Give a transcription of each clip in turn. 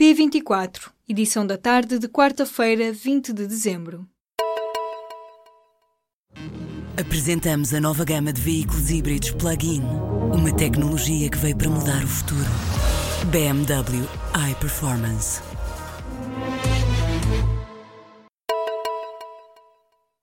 P24, edição da tarde de quarta-feira, 20 de dezembro. Apresentamos a nova gama de veículos híbridos plug-in. Uma tecnologia que veio para mudar o futuro. BMW iPerformance.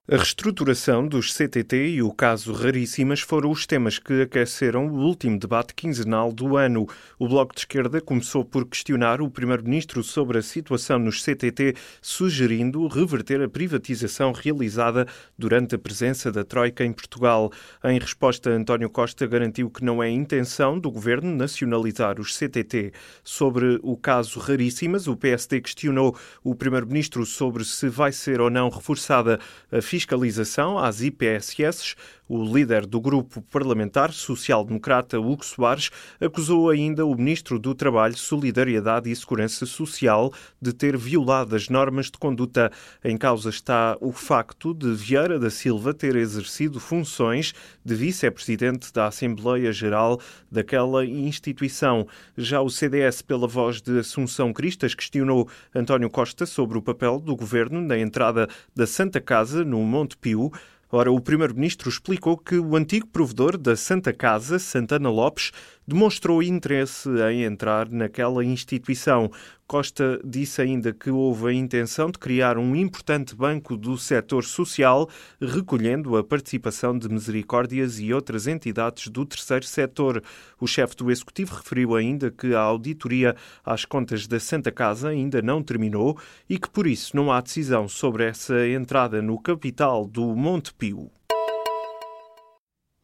A reestruturação dos CTT e o caso Raríssimas foram os temas que aqueceram o último debate quinzenal do ano. O Bloco de Esquerda começou por questionar o Primeiro-Ministro sobre a situação nos CTT, sugerindo reverter a privatização realizada durante a presença da Troika em Portugal. Em resposta, António Costa garantiu que não é intenção do Governo nacionalizar os CTT. Sobre o caso Raríssimas, o PSD questionou o Primeiro-Ministro sobre se vai ser ou não reforçada a fiscalização às IPSS, o líder do grupo parlamentar social-democrata, Hugo Soares, acusou ainda o ministro do Trabalho, Solidariedade e Segurança Social de ter violado as normas de conduta. Em causa está o facto de Vieira da Silva ter exercido funções de vice-presidente da Assembleia Geral daquela instituição. Já o CDS, pela voz de Assunção Cristas, questionou António Costa sobre o papel do governo na entrada da Santa Casa no Monte Pio. Ora, o Primeiro-Ministro explicou que o antigo provedor da Santa Casa, Santana Lopes, demonstrou interesse em entrar naquela instituição. Costa disse ainda que houve a intenção de criar um importante banco do setor social, recolhendo a participação de misericórdias e outras entidades do terceiro setor. O chefe do Executivo referiu ainda que a auditoria às contas da Santa Casa ainda não terminou e que, por isso, não há decisão sobre essa entrada no capital do Monte Pio.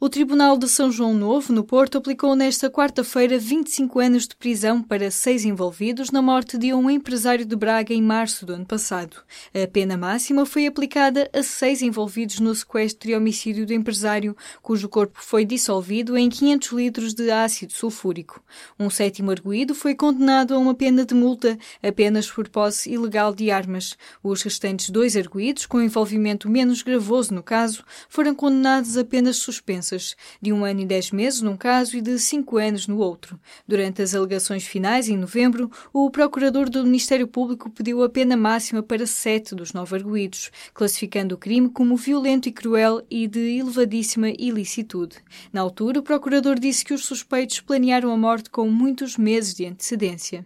O Tribunal de São João Novo, no Porto, aplicou nesta quarta-feira 25 anos de prisão para seis envolvidos na morte de um empresário de Braga em março do ano passado. A pena máxima foi aplicada a seis envolvidos no sequestro e homicídio do empresário, cujo corpo foi dissolvido em 500 litros de ácido sulfúrico. Um sétimo arguído foi condenado a uma pena de multa apenas por posse ilegal de armas. Os restantes dois arguídos, com envolvimento menos gravoso no caso, foram condenados a penas suspensas de um ano e dez meses num caso e de cinco anos no outro. Durante as alegações finais, em novembro, o procurador do Ministério Público pediu a pena máxima para sete dos nove arguídos, classificando o crime como violento e cruel e de elevadíssima ilicitude. Na altura, o procurador disse que os suspeitos planearam a morte com muitos meses de antecedência.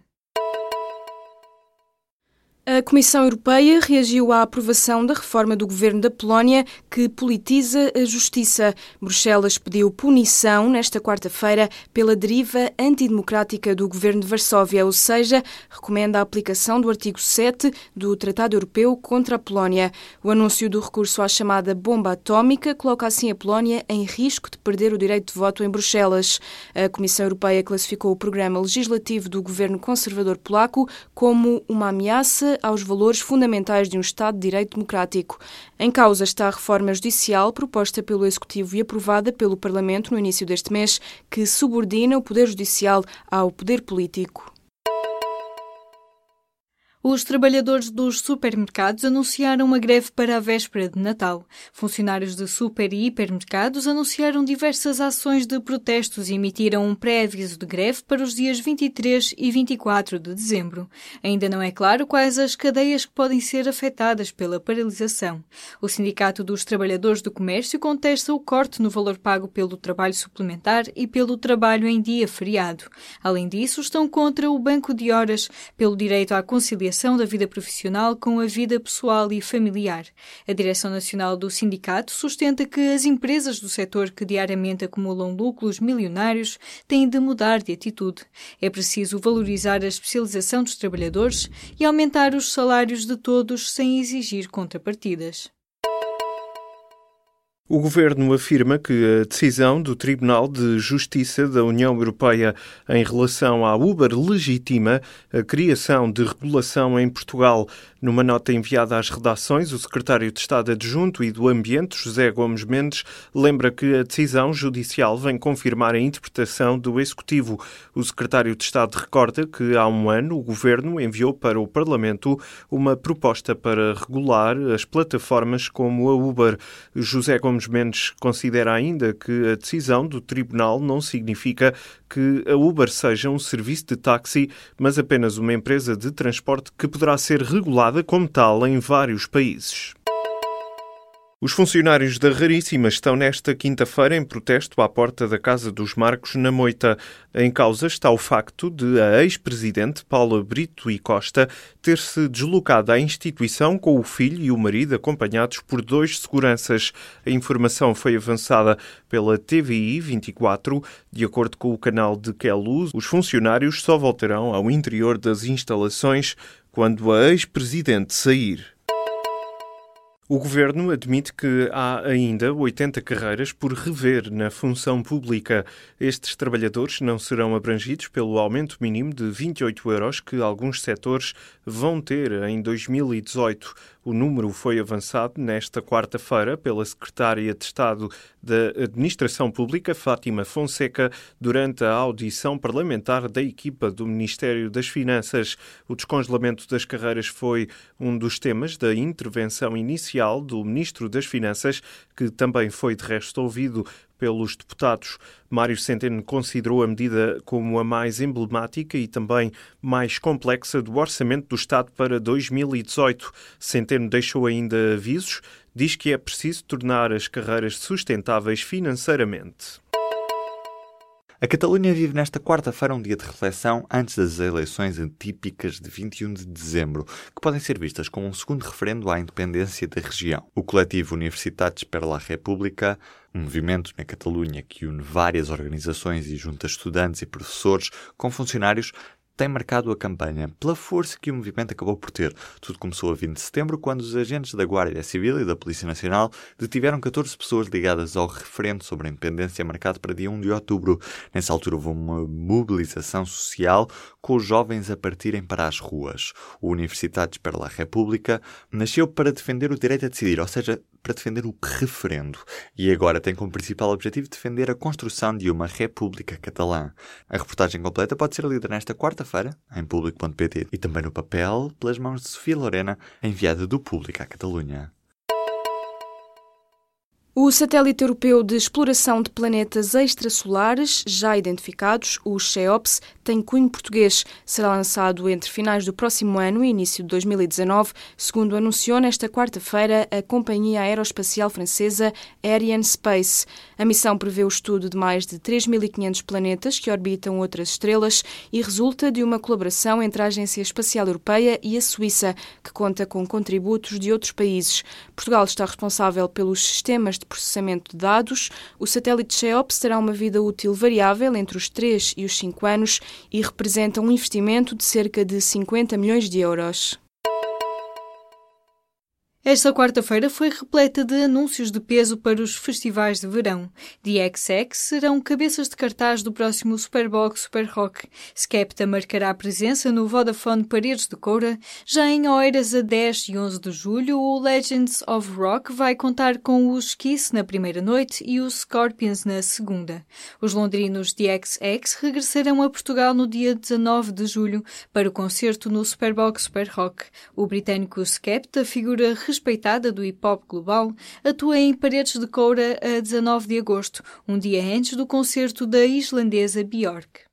A Comissão Europeia reagiu à aprovação da reforma do governo da Polónia que politiza a justiça. Bruxelas pediu punição nesta quarta-feira pela deriva antidemocrática do governo de Varsóvia, ou seja, recomenda a aplicação do artigo 7 do Tratado Europeu contra a Polónia. O anúncio do recurso à chamada bomba atómica coloca assim a Polónia em risco de perder o direito de voto em Bruxelas. A Comissão Europeia classificou o programa legislativo do governo conservador polaco como uma ameaça aos valores fundamentais de um Estado de Direito Democrático. Em causa está a reforma judicial proposta pelo Executivo e aprovada pelo Parlamento no início deste mês, que subordina o Poder Judicial ao Poder Político. Os trabalhadores dos supermercados anunciaram uma greve para a véspera de Natal. Funcionários de super e hipermercados anunciaram diversas ações de protestos e emitiram um pré-aviso de greve para os dias 23 e 24 de dezembro. Ainda não é claro quais as cadeias que podem ser afetadas pela paralisação. O Sindicato dos Trabalhadores do Comércio contesta o corte no valor pago pelo trabalho suplementar e pelo trabalho em dia feriado. Além disso, estão contra o banco de horas, pelo direito à conciliação conciliação da vida profissional com a vida pessoal e familiar. A Direção Nacional do Sindicato sustenta que as empresas do setor que diariamente acumulam lucros milionários têm de mudar de atitude. É preciso valorizar a especialização dos trabalhadores e aumentar os salários de todos sem exigir contrapartidas. O governo afirma que a decisão do Tribunal de Justiça da União Europeia em relação à Uber legitima a criação de regulação em Portugal. Numa nota enviada às redações, o secretário de Estado adjunto e do Ambiente, José Gomes Mendes, lembra que a decisão judicial vem confirmar a interpretação do Executivo. O secretário de Estado recorda que há um ano o governo enviou para o Parlamento uma proposta para regular as plataformas como a Uber. José Gomes Ramos Mendes considera ainda que a decisão do tribunal não significa que a Uber seja um serviço de táxi, mas apenas uma empresa de transporte que poderá ser regulada como tal em vários países. Os funcionários da Raríssima estão nesta quinta-feira em protesto à porta da Casa dos Marcos, na Moita. Em causa está o facto de a ex-presidente Paula Brito e Costa ter-se deslocado à instituição com o filho e o marido acompanhados por dois seguranças. A informação foi avançada pela TVI 24. De acordo com o canal de Queluz, os funcionários só voltarão ao interior das instalações quando a ex-presidente sair. O governo admite que há ainda 80 carreiras por rever na função pública. Estes trabalhadores não serão abrangidos pelo aumento mínimo de 28 euros que alguns setores vão ter em 2018. O número foi avançado nesta quarta-feira pela secretária de Estado da Administração Pública, Fátima Fonseca, durante a audição parlamentar da equipa do Ministério das Finanças. O descongelamento das carreiras foi um dos temas da intervenção inicial do Ministro das Finanças, que também foi de resto ouvido pelos deputados. Mário Centeno considerou a medida como a mais emblemática e também mais complexa do Orçamento do Estado para 2018. Centeno deixou ainda avisos, diz que é preciso tornar as carreiras sustentáveis financeiramente. A Catalunha vive nesta quarta-feira um dia de reflexão antes das eleições atípicas de 21 de dezembro, que podem ser vistas como um segundo referendo à independência da região. O coletivo Universitats per la República, um movimento na Catalunha que une várias organizações e junta estudantes e professores com funcionários, tem marcado a campanha pela força que o movimento acabou por ter. Tudo começou a 20 de setembro, quando os agentes da Guarda Civil e da Polícia Nacional detiveram 14 pessoas ligadas ao referendo sobre a independência marcado para dia 1 de outubro. Nessa altura houve uma mobilização social com os jovens a partirem para as ruas. O Universidades para a República nasceu para defender o direito a decidir, ou seja, para defender o referendo e agora tem como principal objetivo defender a construção de uma República Catalã. A reportagem completa pode ser lida nesta quarta-feira em público.pt e também no papel pelas mãos de Sofia Lorena, enviada do Público à Catalunha. O satélite europeu de exploração de planetas extrasolares, já identificados, o CHEOPS, tem cunho português. Será lançado entre finais do próximo ano e início de 2019, segundo anunciou nesta quarta-feira a companhia aeroespacial francesa Arianespace. A missão prevê o estudo de mais de 3.500 planetas que orbitam outras estrelas e resulta de uma colaboração entre a Agência Espacial Europeia e a Suíça, que conta com contributos de outros países. Portugal está responsável pelos sistemas de processamento de dados, o satélite CHEOPS terá uma vida útil variável entre os 3 e os 5 anos e representa um investimento de cerca de 50 milhões de euros. Esta quarta-feira foi repleta de anúncios de peso para os festivais de verão. The XX serão cabeças de cartaz do próximo Superbox Super Rock. Skepta marcará presença no Vodafone Paredes de Coura. Já em Oeiras, a 10 e 11 de julho, o Legends of Rock vai contar com os Kiss na primeira noite e os Scorpions na segunda. Os londrinos The XX regressarão a Portugal no dia 19 de julho para o concerto no Superbox Super Rock. O britânico Skepta figura respeitada do hip hop global, atua em Paredes de Coura a 19 de agosto, um dia antes do concerto da islandesa Björk.